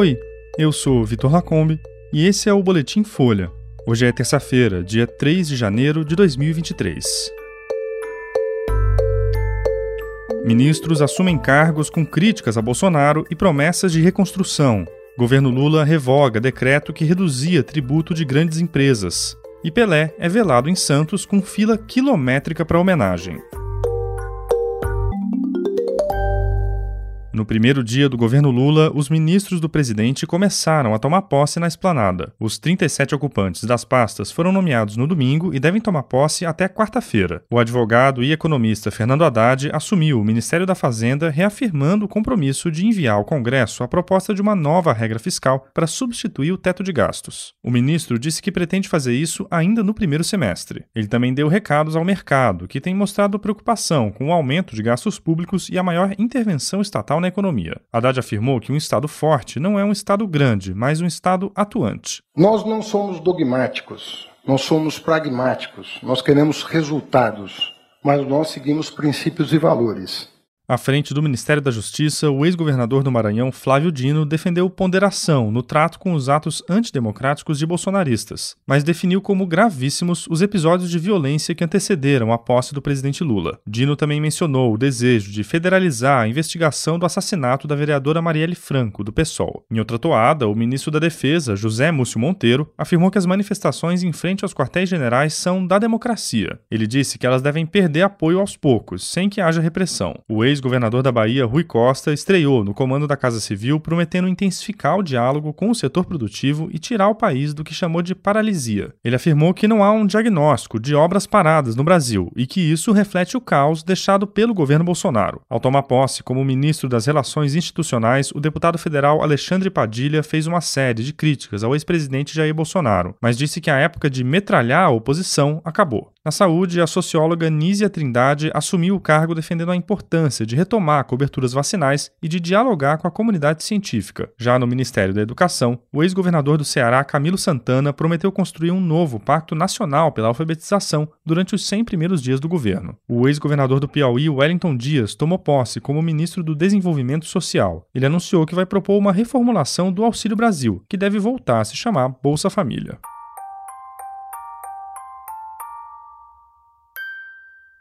Oi, eu sou Vitor Lacombe e esse é o Boletim Folha. Hoje é terça-feira, dia 3 de janeiro de 2023. Ministros assumem cargos com críticas a Bolsonaro e promessas de reconstrução. Governo Lula revoga decreto que reduzia tributo de grandes empresas. E Pelé é velado em Santos com fila quilométrica para homenagem. No primeiro dia do governo Lula, os ministros do presidente começaram a tomar posse na esplanada. Os 37 ocupantes das pastas foram nomeados no domingo e devem tomar posse até quarta-feira. O advogado e economista Fernando Haddad assumiu o Ministério da Fazenda, reafirmando o compromisso de enviar ao Congresso a proposta de uma nova regra fiscal para substituir o teto de gastos. O ministro disse que pretende fazer isso ainda no primeiro semestre. Ele também deu recados ao mercado, que tem mostrado preocupação com o aumento de gastos públicos e a maior intervenção estatal na economia. Haddad afirmou que um Estado forte não é um Estado grande, mas um Estado atuante. Nós não somos dogmáticos, nós somos pragmáticos, nós queremos resultados, mas nós seguimos princípios e valores. À frente do Ministério da Justiça, o ex-governador do Maranhão, Flávio Dino, defendeu ponderação no trato com os atos antidemocráticos de bolsonaristas, mas definiu como gravíssimos os episódios de violência que antecederam a posse do presidente Lula. Dino também mencionou o desejo de federalizar a investigação do assassinato da vereadora Marielle Franco, do PSOL. Em outra toada, o ministro da Defesa, José Múcio Monteiro, afirmou que as manifestações em frente aos quartéis generais são da democracia. Ele disse que elas devem perder apoio aos poucos, sem que haja repressão. O ex ex-governador da Bahia, Rui Costa, estreou no comando da Casa Civil, prometendo intensificar o diálogo com o setor produtivo e tirar o país do que chamou de paralisia. Ele afirmou que não há um diagnóstico de obras paradas no Brasil e que isso reflete o caos deixado pelo governo Bolsonaro. Ao tomar posse como ministro das Relações Institucionais, o deputado federal Alexandre Padilha fez uma série de críticas ao ex-presidente Jair Bolsonaro, mas disse que a época de metralhar a oposição acabou. Na saúde, a socióloga Nízia Trindade assumiu o cargo defendendo a importância de retomar coberturas vacinais e de dialogar com a comunidade científica. Já no Ministério da Educação, o ex-governador do Ceará, Camilo Santana, prometeu construir um novo pacto nacional pela alfabetização durante os 100 primeiros dias do governo. O ex-governador do Piauí, Wellington Dias, tomou posse como ministro do Desenvolvimento Social. Ele anunciou que vai propor uma reformulação do Auxílio Brasil, que deve voltar a se chamar Bolsa Família.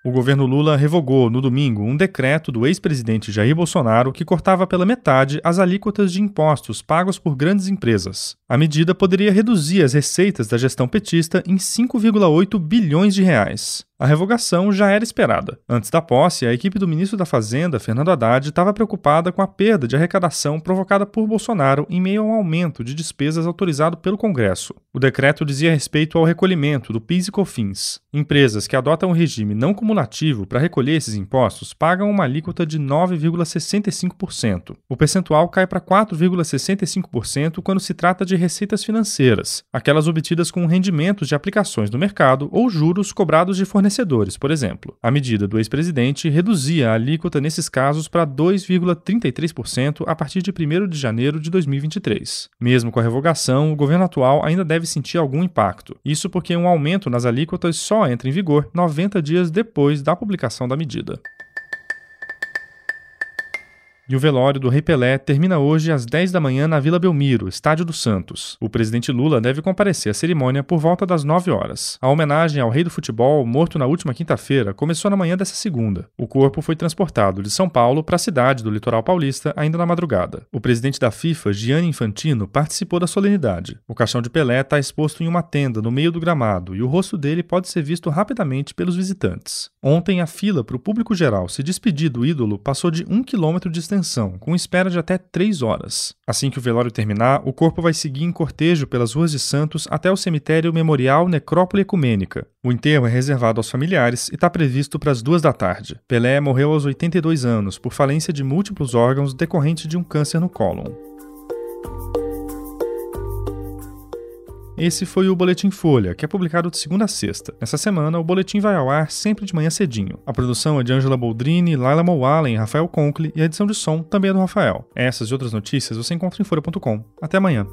O governo Lula revogou no domingo um decreto do ex-presidente Jair Bolsonaro que cortava pela metade as alíquotas de impostos pagos por grandes empresas. A medida poderia reduzir as receitas da gestão petista em 5,8 bilhões de reais. A revogação já era esperada. Antes da posse, a equipe do ministro da Fazenda, Fernando Haddad, estava preocupada com a perda de arrecadação provocada por Bolsonaro em meio ao aumento de despesas autorizado pelo Congresso. O decreto dizia respeito ao recolhimento do PIS e COFINS. Empresas que adotam o regime não cumulativo para recolher esses impostos pagam uma alíquota de 9,65%. O percentual cai para 4,65% quando se trata de receitas financeiras, aquelas obtidas com rendimentos de aplicações no mercado ou juros cobrados de fornecedores fornecedores, por exemplo. A medida do ex-presidente reduzia a alíquota nesses casos para 2,33% a partir de 1 de janeiro de 2023. Mesmo com a revogação, o governo atual ainda deve sentir algum impacto. Isso porque um aumento nas alíquotas só entra em vigor 90 dias depois da publicação da medida. E o velório do Rei Pelé termina hoje às 10 da manhã na Vila Belmiro, estádio do Santos. O presidente Lula deve comparecer à cerimônia por volta das 9 horas. A homenagem ao rei do futebol, morto na última quinta-feira, começou na manhã dessa segunda. O corpo foi transportado de São Paulo para a cidade do litoral paulista ainda na madrugada. O presidente da FIFA, Gianni Infantino, participou da solenidade. O caixão de Pelé está exposto em uma tenda no meio do gramado e o rosto dele pode ser visto rapidamente pelos visitantes. Ontem, a fila para o público geral se despedir do ídolo passou de um quilômetro de extensão com espera de até três horas. Assim que o velório terminar, o corpo vai seguir em cortejo pelas ruas de Santos até o cemitério Memorial Necrópole Ecumênica. O enterro é reservado aos familiares e está previsto para as duas da tarde. Pelé morreu aos 82 anos por falência de múltiplos órgãos decorrente de um câncer no cólon. Esse foi o Boletim Folha, que é publicado de segunda a sexta. Nessa semana, o boletim vai ao ar sempre de manhã cedinho. A produção é de Angela Boldrini, Laila Mowallen, Rafael Conkle e a edição de som também é do Rafael. Essas e outras notícias você encontra em folha.com. Até amanhã.